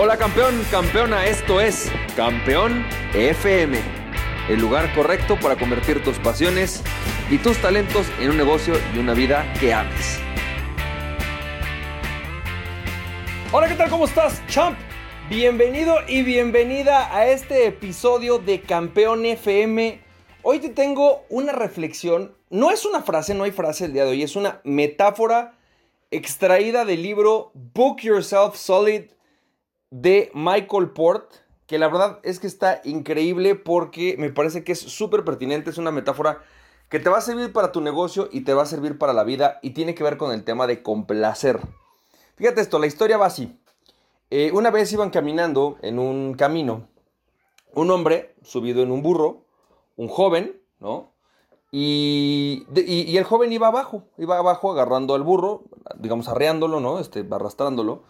Hola campeón, campeona, esto es Campeón FM, el lugar correcto para convertir tus pasiones y tus talentos en un negocio y una vida que ames. Hola, ¿qué tal? ¿Cómo estás, champ? Bienvenido y bienvenida a este episodio de Campeón FM. Hoy te tengo una reflexión, no es una frase, no hay frase el día de hoy, es una metáfora extraída del libro Book Yourself Solid de Michael Port, que la verdad es que está increíble porque me parece que es súper pertinente, es una metáfora que te va a servir para tu negocio y te va a servir para la vida y tiene que ver con el tema de complacer. Fíjate esto, la historia va así. Eh, una vez iban caminando en un camino, un hombre subido en un burro, un joven, ¿no? Y, y, el joven iba abajo, iba abajo agarrando al burro, digamos arreándolo, ¿no? Este, arrastrándolo.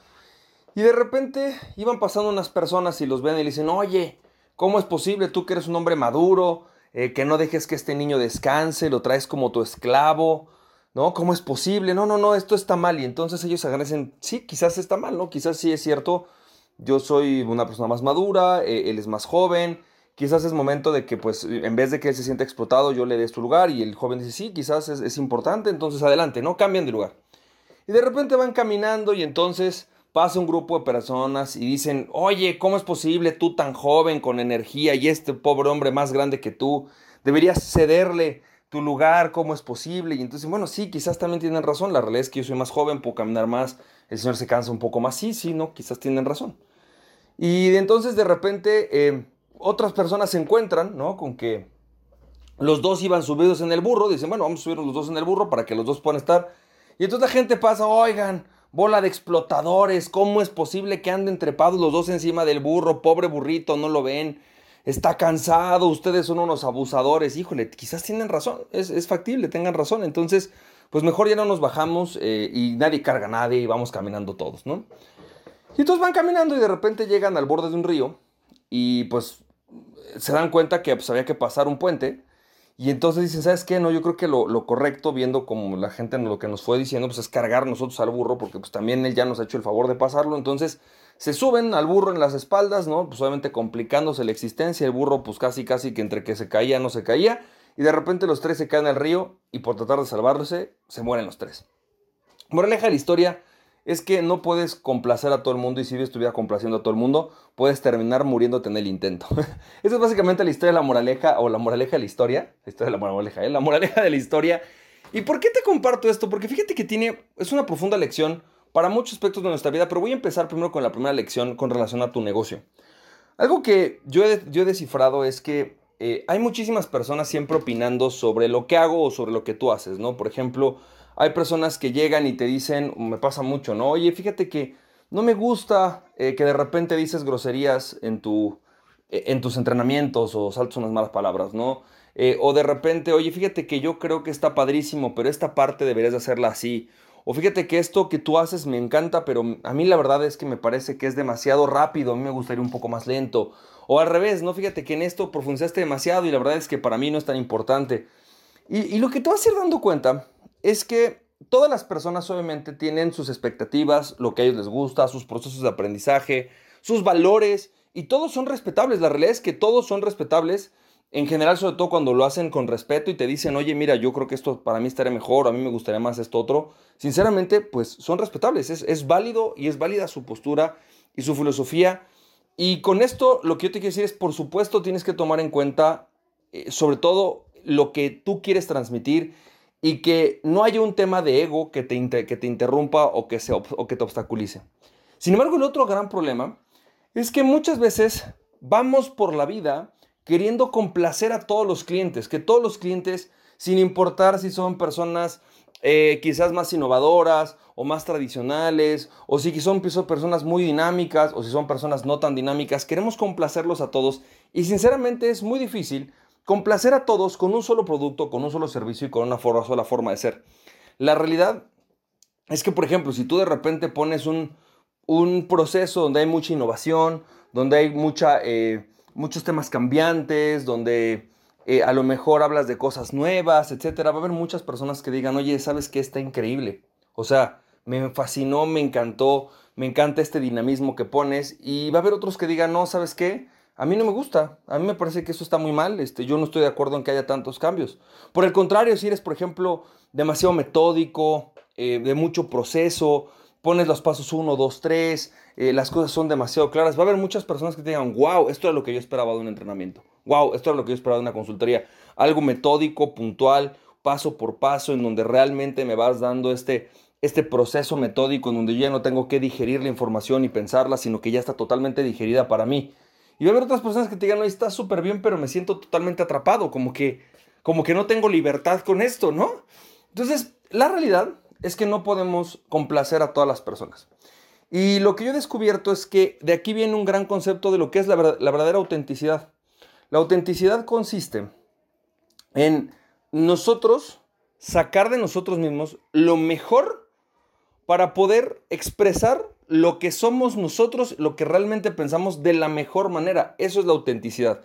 Y de repente iban pasando unas personas y los ven y le dicen, oye, ¿cómo es posible tú que eres un hombre maduro, eh, que no dejes que este niño descanse, lo traes como tu esclavo? ¿No? ¿Cómo es posible? No, no, no, esto está mal. Y entonces ellos agradecen, sí, quizás está mal, ¿no? Quizás sí es cierto, yo soy una persona más madura, eh, él es más joven, quizás es momento de que, pues, en vez de que él se sienta explotado, yo le dé su lugar y el joven dice, sí, quizás es, es importante, entonces adelante, ¿no? Cambian de lugar. Y de repente van caminando y entonces pasa un grupo de personas y dicen, oye, ¿cómo es posible tú tan joven, con energía, y este pobre hombre más grande que tú? Deberías cederle tu lugar, ¿cómo es posible? Y entonces, bueno, sí, quizás también tienen razón, la realidad es que yo soy más joven, puedo caminar más, el señor se cansa un poco más, sí, sí, quizás tienen razón. Y entonces de repente eh, otras personas se encuentran, ¿no? Con que los dos iban subidos en el burro, dicen, bueno, vamos a subir los dos en el burro para que los dos puedan estar. Y entonces la gente pasa, oigan, bola de explotadores, ¿cómo es posible que anden trepados los dos encima del burro? Pobre burrito, no lo ven. Está cansado, ustedes son unos abusadores. Híjole, quizás tienen razón, es, factible, tengan razón. Entonces, pues mejor ya no nos bajamos eh, y nadie carga a nadie y vamos caminando todos, ¿no? Y entonces van caminando y de repente llegan al borde de un río y pues se dan cuenta que pues, había que pasar un puente y entonces dicen, ¿sabes qué? No, yo creo que lo, correcto, viendo como la gente lo que nos fue diciendo, pues es cargar nosotros al burro, porque pues también él ya nos ha hecho el favor de pasarlo. Entonces se suben al burro en las espaldas, ¿no? Pues obviamente complicándose la existencia. El burro pues casi casi que entre que se caía no se caía. Y de repente los tres se caen al río y por tratar de salvarse se mueren los tres. Moraleja de la historia, es que no puedes complacer a todo el mundo y si estuviera complaciendo a todo el mundo, puedes terminar muriéndote en el intento. Esa es básicamente la historia de la moraleja o la moraleja de la historia. La historia de la moraleja, ¿eh? La moraleja de la historia. ¿Y por qué te comparto esto? Porque fíjate que tiene, es una profunda lección para muchos aspectos de nuestra vida, pero voy a empezar primero con la primera lección con relación a tu negocio. Algo que yo he, yo he descifrado es que eh, hay muchísimas personas siempre opinando sobre lo que hago o sobre lo que tú haces, ¿no? Por ejemplo, hay personas que llegan y te dicen, me pasa mucho, ¿no? Oye, fíjate que no me gusta eh, que de repente dices groserías en, tu, eh, en tus entrenamientos o saltas unas malas palabras, ¿no? Eh, o de repente, oye, fíjate que yo creo que está padrísimo, pero esta parte deberías de hacerla así. O fíjate que esto que tú haces me encanta, pero a mí la verdad es que me parece que es demasiado rápido, a mí me gustaría un poco más lento. O al revés, ¿no? Fíjate que en esto profundizaste demasiado y la verdad es que para mí no es tan importante. Y, y lo que te vas a ir dando cuenta es que todas las personas obviamente tienen sus expectativas, lo que a ellos les gusta, sus procesos de aprendizaje, sus valores, y todos son respetables. La realidad es que todos son respetables, en general, sobre todo cuando lo hacen con respeto y te dicen, oye, mira, yo creo que esto para mí estaría mejor, a mí me gustaría más esto otro. Sinceramente, pues son respetables, es, válido y es válida su postura y su filosofía. Y con esto lo que yo te quiero decir es, por supuesto, tienes que tomar en cuenta, eh, sobre todo, lo que tú quieres transmitir y que no haya un tema de ego que te, que te interrumpa o que, se, o que te obstaculice. Sin embargo, el otro gran problema es que muchas veces vamos por la vida queriendo complacer a todos los clientes, que todos los clientes, sin importar si son personas eh, quizás más innovadoras o más tradicionales, o si son personas muy dinámicas o si son personas no tan dinámicas, queremos complacerlos a todos y sinceramente es muy difícil complacer a todos con un solo producto, con un solo servicio y con una sola forma de ser. La realidad es que, por ejemplo, si tú de repente pones un, proceso donde hay mucha innovación, donde hay mucha, eh, muchos temas cambiantes, donde eh, a lo mejor hablas de cosas nuevas, etcétera, va a haber muchas personas que digan, oye, ¿sabes qué? Está increíble. O sea, me fascinó, me encantó, me encanta este dinamismo que pones y va a haber otros que digan, no, ¿sabes qué? A mí no me gusta, a mí me parece que eso está muy mal, este, yo no estoy de acuerdo en que haya tantos cambios. Por el contrario, si eres, por ejemplo, demasiado metódico, eh, de mucho proceso, pones los pasos 1, 2, 3, las cosas son demasiado claras, va a haber muchas personas que digan, wow, esto es lo que yo esperaba de un entrenamiento, wow, esto es lo que yo esperaba de una consultoría, algo metódico, puntual, paso por paso, en donde realmente me vas dando este, este proceso metódico, en donde yo ya no tengo que digerir la información y pensarla, sino que ya está totalmente digerida para mí. Y va a haber otras personas que te digan, no, está súper bien, pero me siento totalmente atrapado, como que, como que no tengo libertad con esto, ¿no? Entonces, la realidad es que no podemos complacer a todas las personas. Y lo que yo he descubierto es que de aquí viene un gran concepto de lo que es la, la verdadera autenticidad. La autenticidad consiste en nosotros sacar de nosotros mismos lo mejor para poder expresar lo que somos nosotros, lo que realmente pensamos de la mejor manera. Eso es la autenticidad.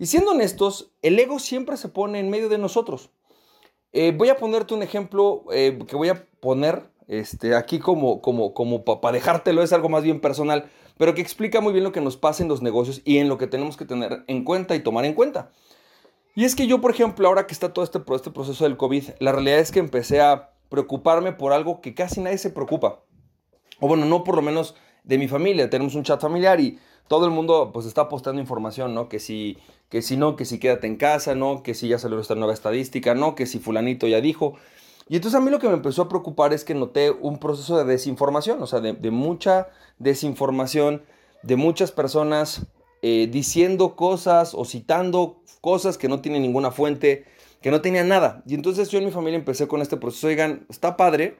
Y siendo honestos, el ego siempre se pone en medio de nosotros. Eh, voy a ponerte un ejemplo eh, que voy a poner este, aquí como, como, como para dejártelo, es algo más bien personal, pero que explica muy bien lo que nos pasa en los negocios y en lo que tenemos que tener en cuenta y tomar en cuenta. Y es que yo, por ejemplo, ahora que está todo este, este proceso del COVID, la realidad es que empecé a preocuparme por algo que casi nadie se preocupa. O bueno, no por lo menos de mi familia. Tenemos un chat familiar y todo el mundo pues está postando información, ¿no? Que si, que si no, que si quédate en casa, ¿no? Que si ya salió esta nueva estadística, ¿no? Que si fulanito ya dijo. Y entonces a mí lo que me empezó a preocupar es que noté un proceso de desinformación, o sea, de, mucha desinformación, de muchas personas eh, diciendo cosas o citando cosas que no tienen ninguna fuente, que no tenían nada. Y entonces yo en mi familia empecé con este proceso, oigan, está padre,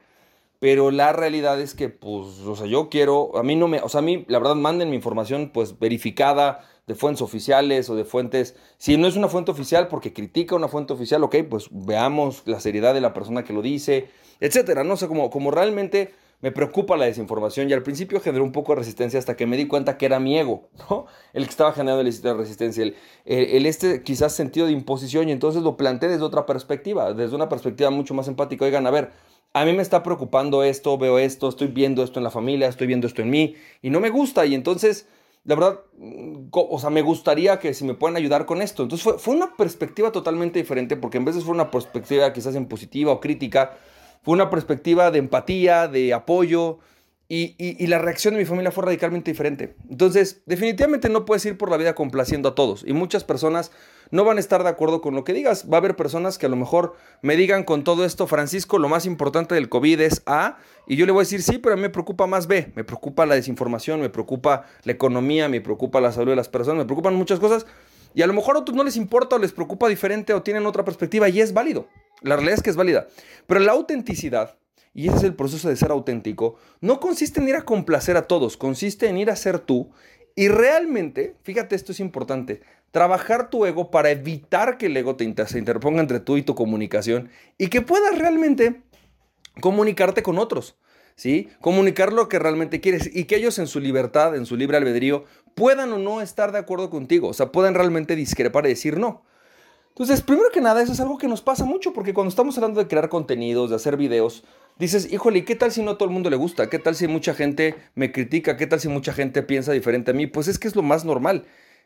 pero la realidad es que, pues, o sea, yo quiero, a mí no me, o sea, a mí, la verdad, manden mi información, pues, verificada de fuentes oficiales o de fuentes, si no es una fuente oficial porque critica una fuente oficial, ok, pues veamos la seriedad de la persona que lo dice, etcétera, no sé, como, como realmente me preocupa la desinformación y al principio generó un poco de resistencia hasta que me di cuenta que era mi ego, ¿no? El que estaba generando el resistencia, el, el, este quizás sentido de imposición y entonces lo planteé desde otra perspectiva, desde una perspectiva mucho más empática. Oigan, a ver, a mí me está preocupando esto, veo esto, estoy viendo esto en la familia, estoy viendo esto en mí y no me gusta y entonces... La verdad, o sea, me gustaría que si me pueden ayudar con esto. Entonces fue, fue una perspectiva totalmente diferente porque en de fue una perspectiva quizás en positiva o crítica, fue una perspectiva de empatía, de apoyo, y, la reacción de mi familia fue radicalmente diferente. Entonces, definitivamente no puedes ir por la vida complaciendo a todos. Y muchas personas no van a estar de acuerdo con lo que digas. Va a haber personas que a lo mejor me digan con todo esto, Francisco, lo más importante del COVID es A. Y yo le voy a decir, sí, pero a mí me preocupa más B. Me preocupa la desinformación, me preocupa la economía, me preocupa la salud de las personas, me preocupan muchas cosas. Y a lo mejor a otros no les importa o les preocupa diferente o tienen otra perspectiva y es válido. La realidad es que es válida. Pero la autenticidad, y ese es el proceso de ser auténtico, no consiste en ir a complacer a todos, consiste en ir a ser tú y realmente, fíjate, esto es importante, trabajar tu ego para evitar que el ego te se interponga entre tú y tu comunicación y que puedas realmente comunicarte con otros. ¿Sí? Comunicar lo que realmente quieres y que ellos en su libertad, en su libre albedrío, puedan o no estar de acuerdo contigo, o sea, puedan realmente discrepar y decir no. Entonces, primero que nada, eso es algo que nos pasa mucho, porque cuando estamos hablando de crear contenidos, de hacer videos, dices, híjole, ¿qué tal si no a todo el mundo le gusta? ¿Qué tal si mucha gente me critica? ¿Qué tal si mucha gente piensa diferente a mí? Pues es que es lo más normal.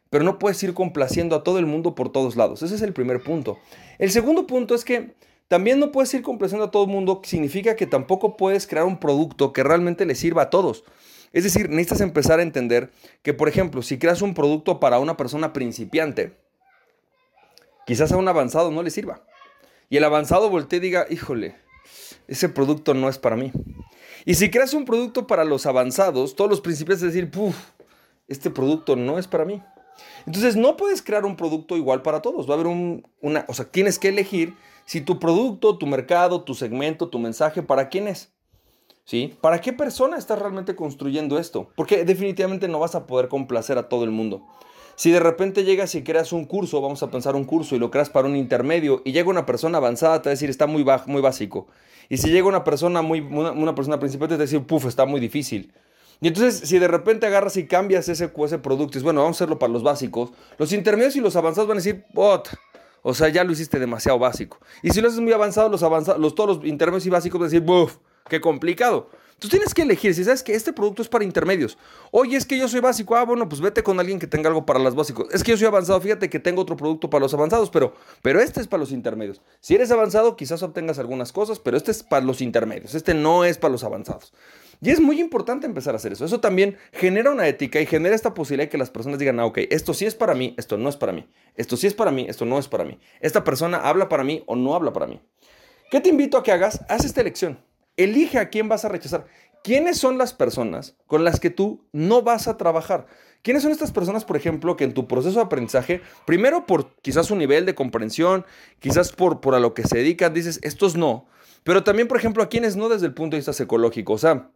Pero no puedes ir complaciendo a todo el mundo por todos lados. Ese es el primer punto. El segundo punto es que también no puedes ir complaciendo a todo el mundo. Significa que tampoco puedes crear un producto que realmente le sirva a todos. Es decir, necesitas empezar a entender que, por ejemplo, si creas un producto para una persona principiante, quizás a un avanzado no le sirva. Y el avanzado voltee y diga, híjole, ese producto no es para mí. Y si creas un producto para los avanzados, todos los principiantes decir, Puf, este producto no es para mí. Entonces no puedes crear un producto igual para todos. Va a haber un, una, o sea, tienes que elegir si tu producto, tu mercado, tu segmento, tu mensaje, ¿para quién es? ¿Sí? ¿Para qué persona estás realmente construyendo esto? Porque definitivamente no vas a poder complacer a todo el mundo. Si de repente llegas y creas un curso, vamos a pensar un curso y lo creas para un intermedio y llega una persona avanzada, te va a decir está muy, bajo, muy básico. Y si llega una persona muy una, persona principiante, te va a decir, puf, está muy difícil. Y entonces, si de repente agarras y cambias ese, ese producto dices, bueno, vamos a hacerlo para los básicos, los intermedios y los avanzados van a decir, bot, o sea, ya lo hiciste demasiado básico. Y si lo haces muy avanzado, los avanzados, los, todos los intermedios y básicos van a decir, buf, qué complicado. Tú tienes que elegir, si sabes que este producto es para intermedios. Oye, es que yo soy básico, ah, bueno, pues vete con alguien que tenga algo para los básicos. Es que yo soy avanzado, fíjate que tengo otro producto para los avanzados, pero, pero este es para los intermedios. Si eres avanzado, quizás obtengas algunas cosas, pero este es para los intermedios, este no es para los avanzados. Y es muy importante empezar a hacer eso. Eso también genera una ética y genera esta posibilidad de que las personas digan, ah, ok, esto sí es para mí, esto no es para mí. Esto sí es para mí, esto no es para mí. Esta persona habla para mí o no habla para mí. ¿Qué te invito a que hagas? Haz esta elección. Elige a quién vas a rechazar. ¿Quiénes son las personas con las que tú no vas a trabajar? ¿Quiénes son estas personas, por ejemplo, que en tu proceso de aprendizaje, primero por quizás su nivel de comprensión, quizás por, por a lo que se dedican, dices, estos no, pero también, por ejemplo, a quienes no desde el punto de vista psicológico? O sea,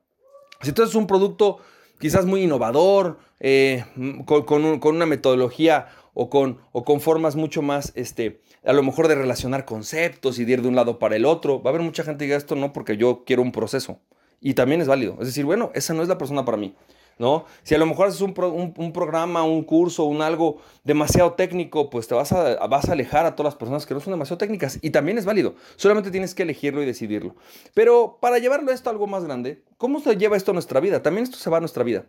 si tú eres un producto quizás muy innovador, eh, con, una metodología o con, o con formas mucho más, este, a lo mejor de relacionar conceptos y de ir de un lado para el otro. Va a haber mucha gente que diga esto no porque yo quiero un proceso. Y también es válido. Es decir, bueno, esa no es la persona para mí. ¿no? Si a lo mejor haces un, programa, un curso, un algo demasiado técnico, pues te vas a, vas a alejar a todas las personas que no son demasiado técnicas. Y también es válido. Solamente tienes que elegirlo y decidirlo. Pero para llevarlo esto a algo más grande, ¿cómo se lleva esto a nuestra vida? También esto se va a nuestra vida.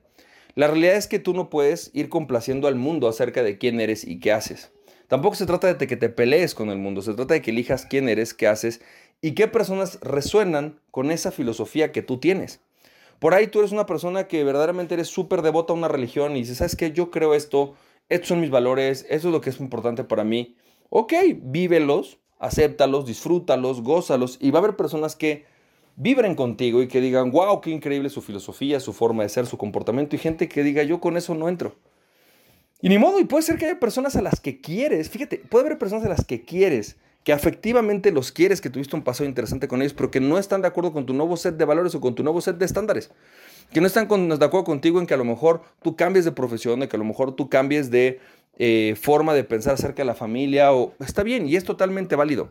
La realidad es que tú no puedes ir complaciendo al mundo acerca de quién eres y qué haces. Tampoco se trata de que te pelees con el mundo, se trata de que elijas quién eres, qué haces y qué personas resuenan con esa filosofía que tú tienes. Por ahí tú eres una persona que verdaderamente eres súper devota a una religión y dices, ¿sabes qué? Yo creo esto, estos son mis valores, eso es lo que es importante para mí. Ok, vívelos, acéptalos, disfrútalos, gózalos y va a haber personas que vibren contigo y que digan, wow, qué increíble su filosofía, su forma de ser, su comportamiento y gente que diga, yo con eso no entro. Y ni modo, y puede ser que haya personas a las que quieres, fíjate, puede haber personas a las que quieres, que afectivamente los quieres, que tuviste un pasado interesante con ellos, pero que no están de acuerdo con tu nuevo set de valores o con tu nuevo set de estándares. Que no están de acuerdo contigo en que a lo mejor tú cambies de profesión, de que a lo mejor tú cambies de eh, forma de pensar acerca de la familia, o está bien, y es totalmente válido.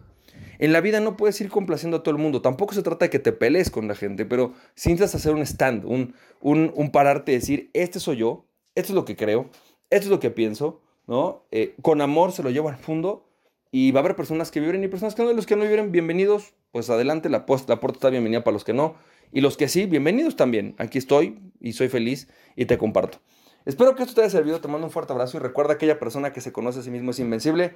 En la vida no puedes ir complaciendo a todo el mundo. Tampoco se trata de que te pelees con la gente, pero si necesitas hacer un stand, un, un, pararte y decir, este soy yo, esto es lo que creo, esto es lo que pienso, ¿no? Eh, con amor se lo llevo al fondo y va a haber personas que vibren y personas que no. los que no vibren, bienvenidos, pues adelante, la, la puerta está bienvenida para los que no. Y los que sí, bienvenidos también. Aquí estoy y soy feliz y te comparto. Espero que esto te haya servido, te mando un fuerte abrazo y recuerda aquella persona que se conoce a sí mismo es invencible.